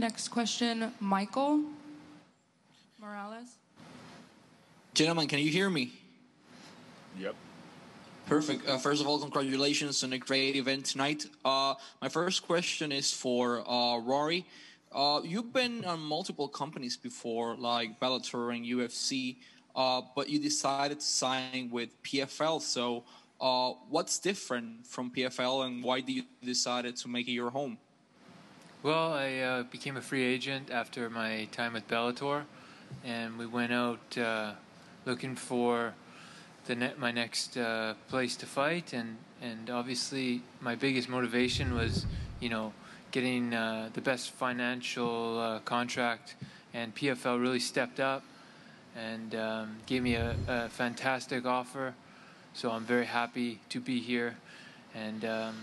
Next question, Michael Morales. Gentlemen, can you hear me? Yep. Perfect. Uh, first of all, congratulations on a great event tonight. Uh, my first question is for uh, Rory. Uh, you've been on multiple companies before, like Bellator and UFC, uh, but you decided to sign with PFL. So, uh, what's different from PFL, and why did you decided to make it your home? Well, I became a free agent after my time with Bellator, and we went out looking for the ne- my next uh, place to fight, and and obviously my biggest motivation was, you know, getting uh, the best financial uh, contract, and PFL really stepped up and um, gave me a, a, fantastic offer. So I'm very happy to be here, and um,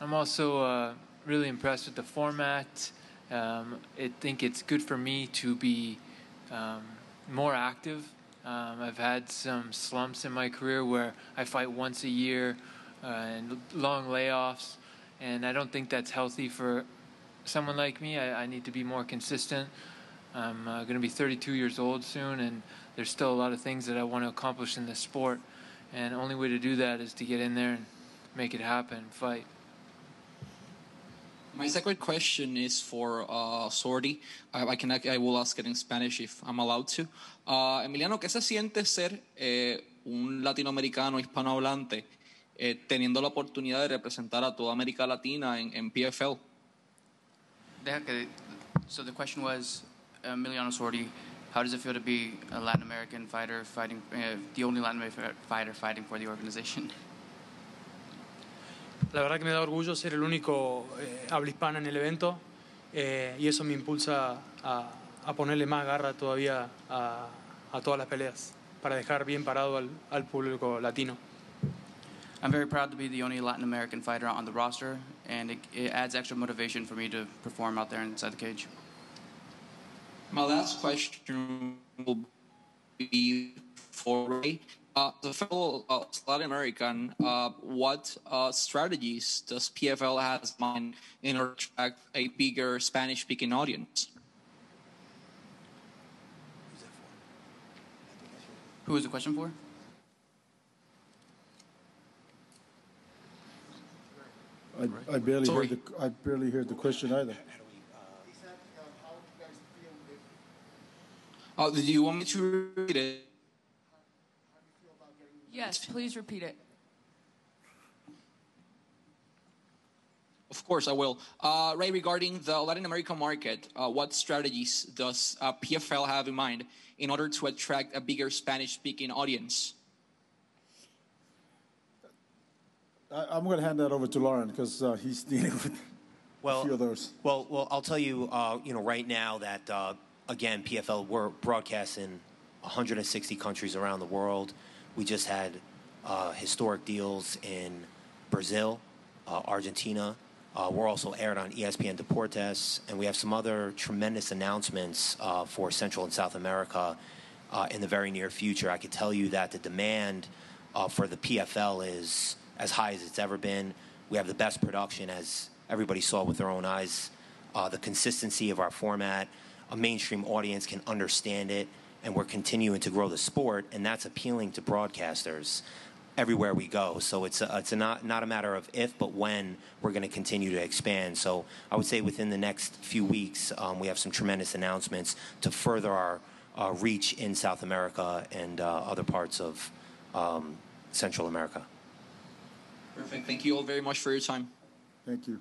I'm also uh, really impressed with the format. Um, I think it's good for me to be um, more active um, I've had some slumps in my career where I fight once a year uh, and long layoffs, and I don't think that's healthy for someone like me. I, I need to be more consistent. I'm uh, going to be 32 years old soon, and there's still a lot of things that I want to accomplish in this sport. And the only way to do that is to get in there and make it happen, fight. My second question is for uh, Sordi. I, I, can, I will ask it in Spanish if I'm allowed to. Uh, Emiliano, ¿qué se siente ser eh, un latinoamericano hispanohablante eh, teniendo la oportunidad de representar a toda América Latina en, en PFL? So the question was, Emiliano Sordi, how does it feel to be a Latin American fighter fighting, uh, the only Latin American fighter fighting for the organization? La verdad que me da orgullo ser el único eh, habla hispana en el evento eh, y eso me impulsa a, a, ponerle más garra todavía a, a, todas las peleas para dejar bien parado al, al público latino. I'm very proud to be the only Latin American fighter on the roster, and it, it adds extra motivation for me to perform out there inside the cage. My last question will be for Ray. Uh, the fellow uh, Latin American, uh, what uh, strategies does PFL have in mind in order to attract a bigger Spanish-speaking audience? Who is the question for? I, I barely Sorry. heard the I barely heard the question either. Uh, do you want me to read it? Yes, please repeat it. Of course, I will. Uh, Ray, regarding the Latin American market, uh, what strategies does uh, PFL have in mind in order to attract a bigger Spanish-speaking audience? I, am going to hand that over to Lauren because uh, he's dealing with well, a few of those. Well, well, I'll tell you, uh, you know, right now that uh, again, PFL we're broadcasting 160 countries around the world. We just had uh, historic deals in Brazil, uh, Argentina. Uh, we're also aired on ESPN Deportes, and we have some other tremendous announcements uh, for Central and South America uh, in the very near future. I can tell you that the demand uh, for the PFL is as high as it's ever been. We have the best production, as everybody saw with their own eyes. the consistency of our format, a mainstream audience can understand it and we're continuing to grow the sport, and that's appealing to broadcasters everywhere we go. So it's a, it's a not not a matter of if, but when we're going to continue to expand. So I would say within the next few weeks, um, we have some tremendous announcements to further our uh, reach in South America and uh, other parts of um, Central America. Perfect. Thank you all very much for your time. Thank you.